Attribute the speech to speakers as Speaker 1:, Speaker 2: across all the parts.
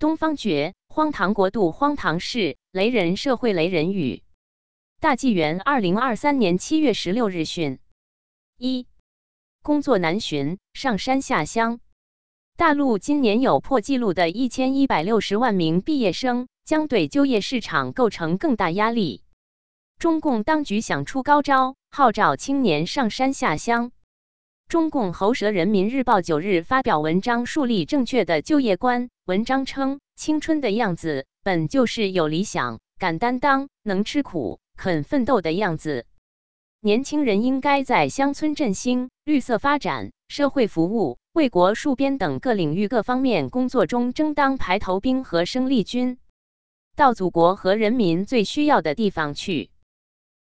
Speaker 1: 东方觉，荒唐国度，荒唐事，雷人社会，雷人语。大纪元二零二三年七月十六日讯：一，工作难寻，上山下乡。大陆今年有破纪录的一千一百六十万名毕业生，将对就业市场构成更大压力。中共当局想出高招，号召青年上山下乡。中共喉舌人民日报九日发表文章，树立正确的就业观。文章称，青春的样子本就是有理想、敢担当、能吃苦、肯奋斗的样子。年轻人应该在乡村振兴、绿色发展、社会服务、为国戍边等各领域各方面工作中争当排头兵和生力军，到祖国和人民最需要的地方去。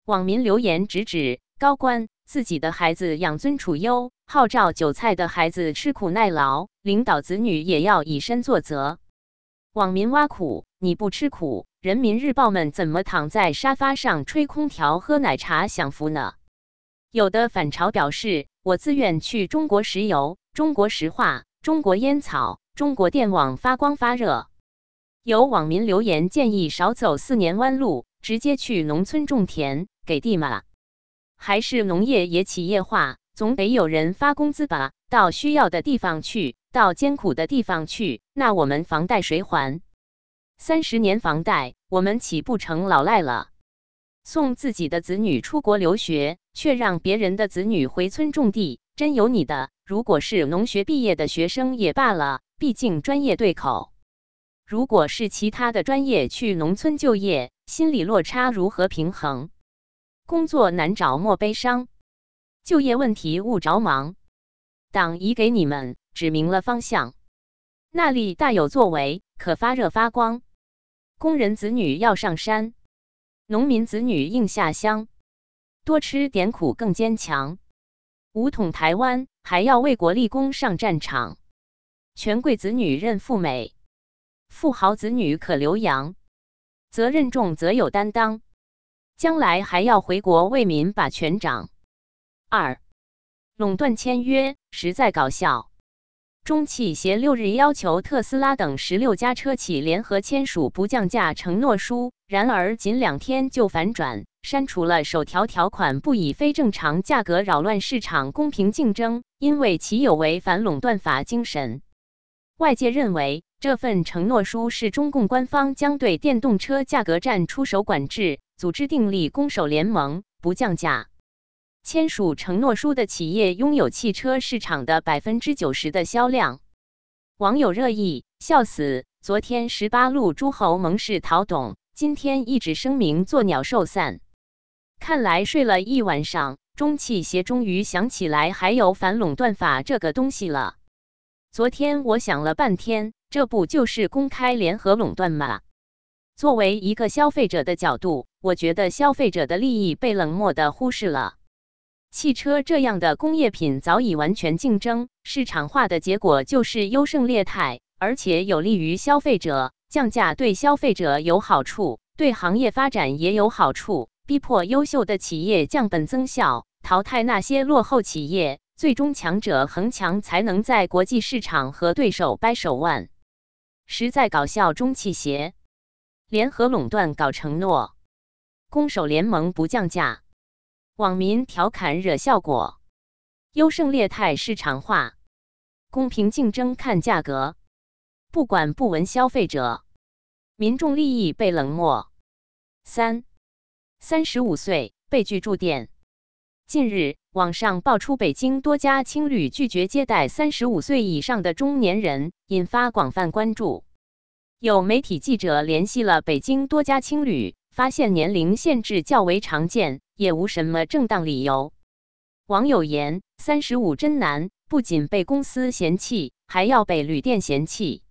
Speaker 1: 网民留言直指高官。自己的孩子养尊处优，号召韭菜的孩子吃苦耐劳，领导子女也要以身作则。网民挖苦：你不吃苦，人民日报们怎么躺在沙发上吹空调、喝奶茶享福呢？有的反潮表示：我自愿去中国石油、中国石化、中国烟草、中国电网发光发热。有网民留言建议少走四年弯路，直接去农村种田给地嘛。还是农业也企业化，总得有人发工资吧？到需要的地方去，到艰苦的地方去，那我们房贷谁还？三十年房贷，我们岂不成老赖了？送自己的子女出国留学，却让别人的子女回村种地，真有你的！如果是农学毕业的学生也罢了，毕竟专业对口；如果是其他的专业去农村就业，心理落差如何平衡？工作难找莫悲伤，就业问题勿着忙。党已给你们指明了方向，那里大有作为，可发热发光。工人子女要上山，农民子女应下乡，多吃点苦更坚强。武统台湾，还要为国立功上战场。权贵子女任赴美，富豪子女可留洋。责任重则有担当。将来还要回国为民把权掌。二，垄断签约实在搞笑。中汽协六日要求特斯拉等十六家车企联合签署不降价承诺书，然而仅两天就反转，删除了首条条款，不以非正常价格扰乱市场公平竞争，因为其有违反垄断法精神。外界认为这份承诺书是中共官方将对电动车价格战出手管制。组织订立攻守联盟，不降价。签署承诺书的企业拥有汽车市场的百分之九十的销量。网友热议：笑死！昨天十八路诸侯盟誓讨董，今天一纸声明作鸟兽散。看来睡了一晚上，中汽协终于想起来还有反垄断法这个东西了。昨天我想了半天，这不就是公开联合垄断吗？作为一个消费者的角度，我觉得消费者的利益被冷漠的忽视了。汽车这样的工业品早已完全竞争市场化的结果就是优胜劣汰，而且有利于消费者。降价对消费者有好处，对行业发展也有好处，逼迫优秀的企业降本增效，淘汰那些落后企业，最终强者恒强，才能在国际市场和对手掰手腕。实在搞笑，中汽协。联合垄断搞承诺，攻守联盟不降价，网民调侃惹效果，优胜劣汰市场化，公平竞争看价格，不管不闻消费者，民众利益被冷漠。三，三十五岁被拒住店。近日，网上爆出北京多家青旅拒绝接待三十五岁以上的中年人，引发广泛关注。有媒体记者联系了北京多家青旅，发现年龄限制较为常见，也无什么正当理由。网友言：“三十五真难，不仅被公司嫌弃，还要被旅店嫌弃。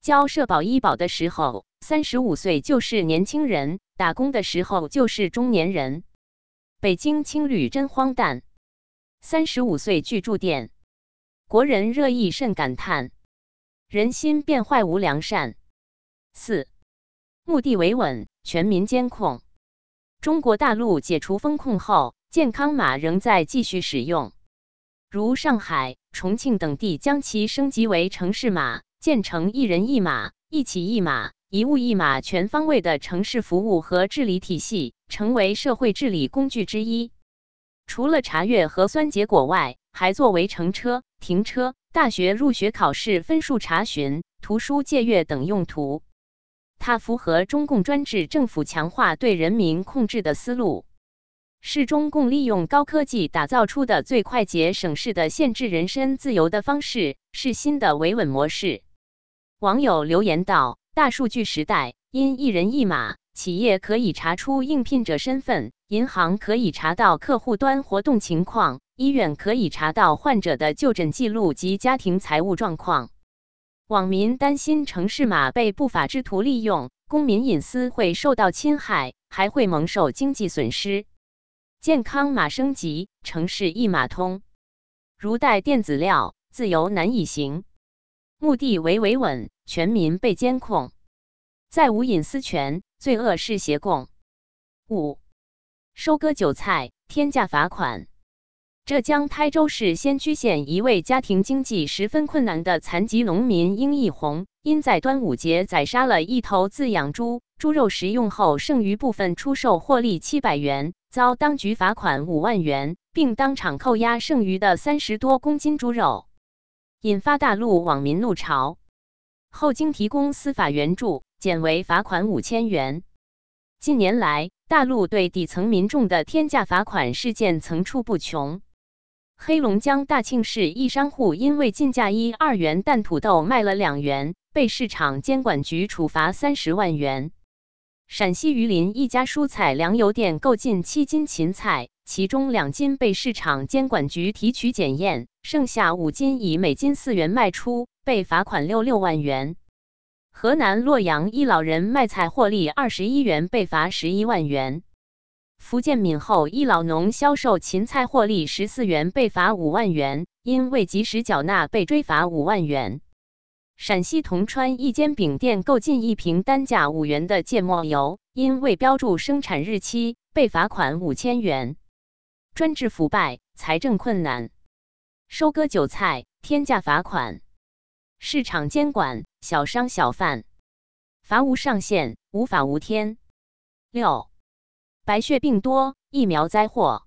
Speaker 1: 交社保医保的时候，三十五岁就是年轻人；打工的时候就是中年人。北京青旅真荒诞，三十五岁拒住店，国人热议甚感叹，人心变坏无良善。”四，目的维稳，全民监控。中国大陆解除封控后，健康码仍在继续使用，如上海、重庆等地将其升级为城市码，建成一人一码，一起一码、一物一码全方位的城市服务和治理体系，成为社会治理工具之一。除了查阅核酸结果外，还作为乘车、停车、大学入学考试分数查询、图书借阅等用途。它符合中共专制政府强化对人民控制的思路，是中共利用高科技打造出的最快捷省事的限制人身自由的方式，是新的维稳模式。网友留言道：“大数据时代，因一人一码，企业可以查出应聘者身份，银行可以查到客户端活动情况，医院可以查到患者的就诊记录及家庭财务状况。网民担心城市码被不法之徒利用，公民隐私会受到侵害，还会蒙受经济损失。健康码升级，城市一码通，如带电子料，自由难以行。目的为维稳。”全民被监控，再无隐私权，罪恶是协共。五、收割韭菜，天价罚款。浙江台州市仙居县一位家庭经济十分困难的残疾农民殷义红，因在端午节宰杀了一头自养猪，猪肉食用后剩余部分出售获利七百元，遭当局罚款五万元，并当场扣押剩余的三十多公斤猪肉，引发大陆网民怒潮。后经提供司法援助，减为罚款五千元。近年来，大陆对底层民众的天价罚款事件层出不穷。黑龙江大庆市一商户因为进价一二元蛋土豆卖了两元，被市场监管局处罚三十万元。陕西榆林一家蔬菜粮油店购进七斤芹菜，其中两斤被市场监管局提取检验，剩下五斤以每斤四元卖出。被罚款六六万元。河南洛阳一老人卖菜获利二十一元，被罚十一万元。福建闽后一老农销售芹菜获利十四元，被罚五万元，因未及时缴纳被追罚五万元。陕西铜川一间饼店购进一瓶单价五元的芥末油，因未标注生产日期，被罚款五千元。专制腐败，财政困难，收割韭菜，天价罚款。市场监管，小商小贩罚无上限，无法无天。六，白血病多，疫苗灾祸。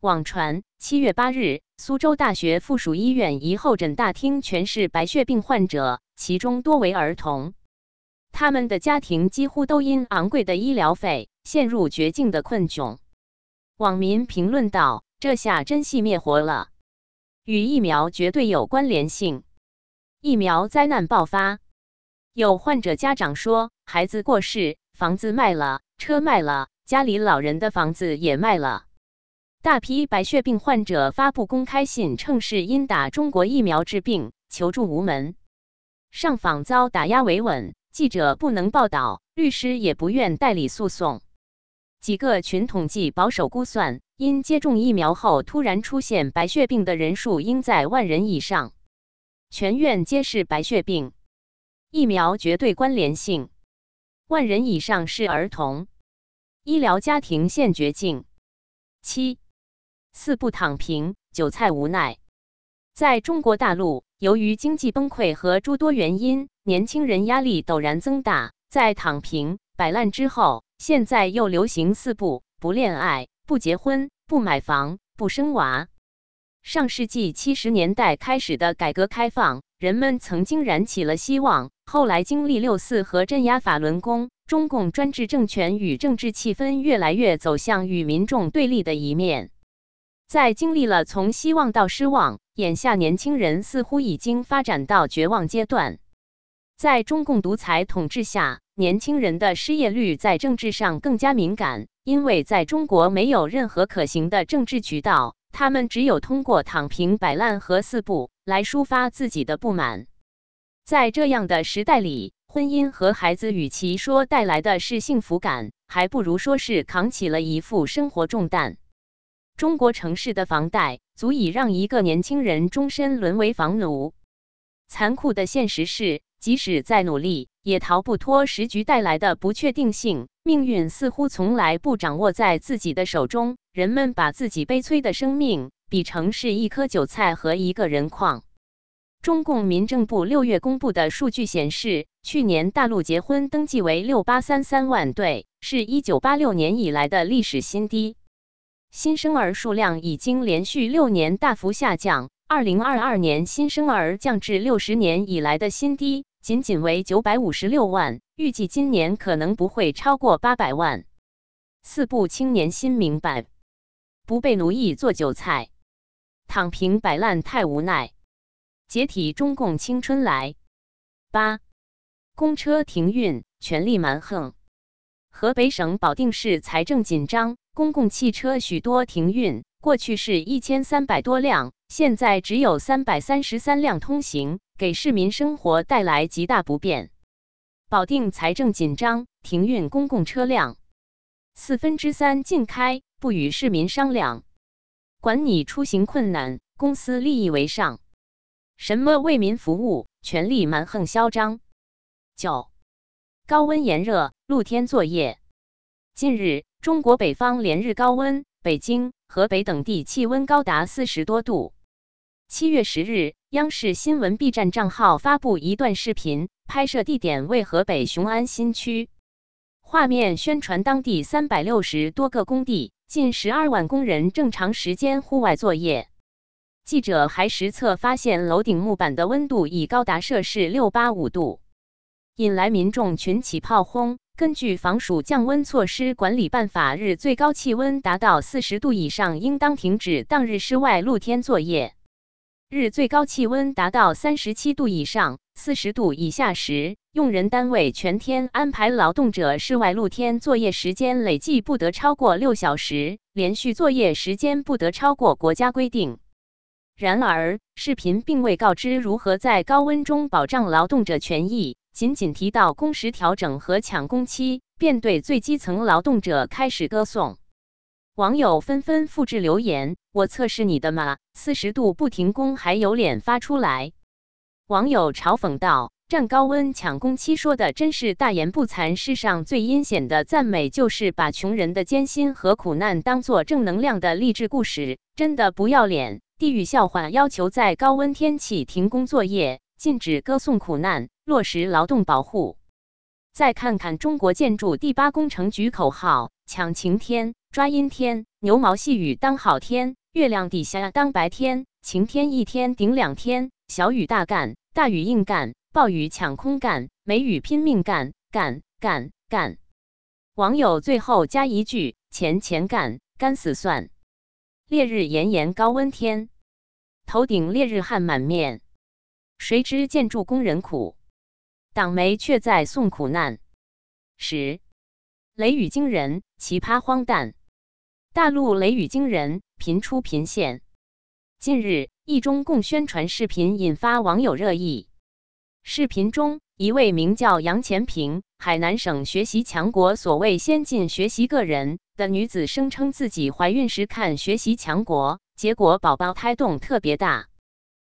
Speaker 1: 网传七月八日，苏州大学附属医院一候诊大厅全是白血病患者，其中多为儿童。他们的家庭几乎都因昂贵的医疗费陷入绝境的困窘。网民评论道：“这下真系灭活了，与疫苗绝对有关联性。”疫苗灾难爆发，有患者家长说：“孩子过世，房子卖了，车卖了，家里老人的房子也卖了。”大批白血病患者发布公开信，称是因打中国疫苗治病，求助无门，上访遭打压维稳，记者不能报道，律师也不愿代理诉讼。几个群统计保守估算，因接种疫苗后突然出现白血病的人数应在万人以上。全院皆是白血病，疫苗绝对关联性。万人以上是儿童，医疗家庭陷绝境。七四不躺平，韭菜无奈。在中国大陆，由于经济崩溃和诸多原因，年轻人压力陡然增大。在躺平摆烂之后，现在又流行四不：不恋爱、不结婚、不买房、不生娃。上世纪七十年代开始的改革开放，人们曾经燃起了希望。后来经历六四和镇压法轮功，中共专制政权与政治气氛越来越走向与民众对立的一面。在经历了从希望到失望，眼下年轻人似乎已经发展到绝望阶段。在中共独裁统治下，年轻人的失业率在政治上更加敏感，因为在中国没有任何可行的政治渠道。他们只有通过躺平、摆烂和四不来抒发自己的不满。在这样的时代里，婚姻和孩子与其说带来的是幸福感，还不如说是扛起了一副生活重担。中国城市的房贷足以让一个年轻人终身沦为房奴。残酷的现实是，即使再努力，也逃不脱时局带来的不确定性。命运似乎从来不掌握在自己的手中。人们把自己悲催的生命比成是一颗韭菜和一个人矿。中共民政部六月公布的数据显示，去年大陆结婚登记为六八三三万对，是一九八六年以来的历史新低。新生儿数量已经连续六年大幅下降，二零二二年新生儿降至六十年以来的新低，仅仅为九百五十六万，预计今年可能不会超过八百万。四部青年心明白，不被奴役做韭菜，躺平摆烂太无奈，解体中共青春来。八，公车停运，权力蛮横。河北省保定市财政紧张，公共汽车许多停运，过去是一千三百多辆，现在只有三百三十三辆通行，给市民生活带来极大不便。保定财政紧张，停运公共车辆。四分之三禁开，不与市民商量，管你出行困难，公司利益为上。什么为民服务，权力蛮横嚣张。九，高温炎热，露天作业。近日，中国北方连日高温，北京、河北等地气温高达四十多度。七月十日，央视新闻 B 站账号发布一段视频，拍摄地点为河北雄安新区。画面宣传当地三百六十多个工地，近十二万工人正常时间户外作业。记者还实测发现，楼顶木板的温度已高达摄氏六八五度，引来民众群起炮轰。根据防暑降温措施管理办法，日最高气温达到四十度以上，应当停止当日室外露天作业。日最高气温达到三十七度以上、四十度以下时，用人单位全天安排劳动者室外露天作业时间累计不得超过六小时，连续作业时间不得超过国家规定。然而，视频并未告知如何在高温中保障劳动者权益，仅仅提到工时调整和抢工期，便对最基层劳动者开始歌颂。网友纷纷复制留言：“我测试你的吗？四十度不停工还有脸发出来？”网友嘲讽道：“站高温抢工期，说的真是大言不惭。世上最阴险的赞美，就是把穷人的艰辛和苦难当做正能量的励志故事，真的不要脸！地狱笑话，要求在高温天气停工作业，禁止歌颂苦难，落实劳动保护。”再看看中国建筑第八工程局口号：“抢晴天。”抓阴天，牛毛细雨当好天，月亮底下当白天，晴天一天顶两天，小雨大干，大雨硬干，暴雨抢空干，梅雨拼命干，干干干。网友最后加一句：钱钱干，干死算。烈日炎炎高温天，头顶烈日汗满面，谁知建筑工人苦，党媒却在送苦难。十，雷雨惊人，奇葩荒诞。大陆雷雨惊人，频出频现。近日，一中共宣传视频引发网友热议。视频中，一位名叫杨前平、海南省学习强国所谓先进学习个人的女子声称自己怀孕时看学习强国，结果宝宝胎动特别大，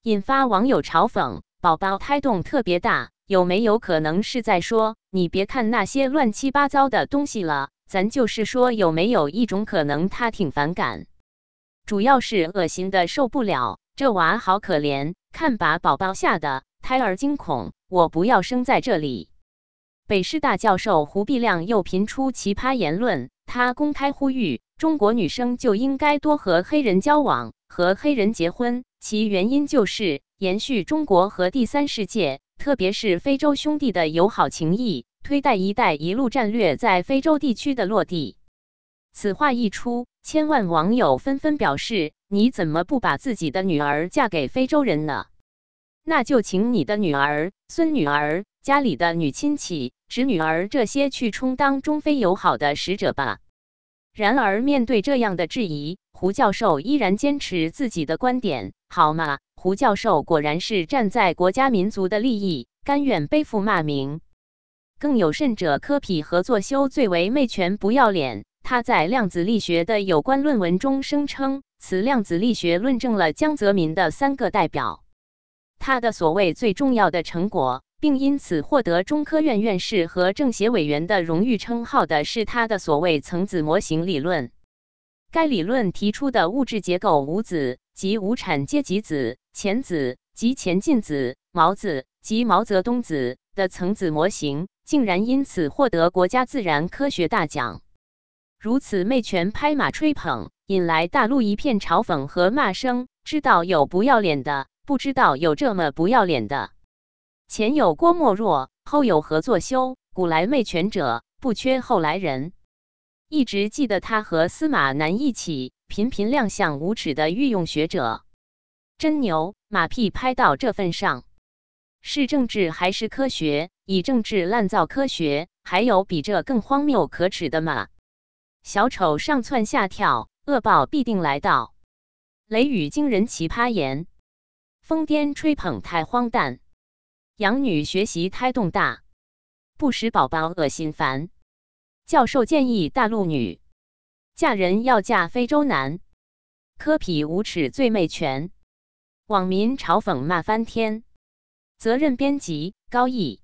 Speaker 1: 引发网友嘲讽：“宝宝胎动特别大，有没有可能是在说你别看那些乱七八糟的东西了？”咱就是说，有没有一种可能，他挺反感，主要是恶心的受不了。这娃好可怜，看把宝宝吓得胎儿惊恐，我不要生在这里。北师大教授胡必亮又频出奇葩言论，他公开呼吁中国女生就应该多和黑人交往，和黑人结婚，其原因就是延续中国和第三世界，特别是非洲兄弟的友好情谊。推带“一带一路”战略在非洲地区的落地。此话一出，千万网友纷纷表示：“你怎么不把自己的女儿嫁给非洲人呢？那就请你的女儿、孙女儿、家里的女亲戚、侄女儿这些去充当中非友好的使者吧。”然而，面对这样的质疑，胡教授依然坚持自己的观点。好嘛，胡教授果然是站在国家民族的利益，甘愿背负骂名。更有甚者，科比和作修最为媚权不要脸。他在量子力学的有关论文中声称，此量子力学论证了江泽民的三个代表。他的所谓最重要的成果，并因此获得中科院院士和政协委员的荣誉称号的是他的所谓层子模型理论。该理论提出的物质结构五子即无产阶级子、前子、及前进子、毛子及毛泽东子的层子模型，竟然因此获得国家自然科学大奖。如此媚权拍马吹捧，引来大陆一片嘲讽和骂声。知道有不要脸的，不知道有这么不要脸的。前有郭沫若，后有何作修，古来媚权者，不缺后来人。一直记得他和司马南一起频频亮相无耻的御用学者，真牛！马屁拍到这份上，是政治还是科学？以政治滥造科学，还有比这更荒谬可耻的吗？小丑上蹿下跳，恶报必定来到。雷雨惊人奇葩言，疯癫吹捧太荒诞，养女学习胎动大，不使宝宝恶心烦。教授建议大陆女嫁人要嫁非洲男，科痞无耻最媚权，网民嘲讽骂翻天。责任编辑高毅。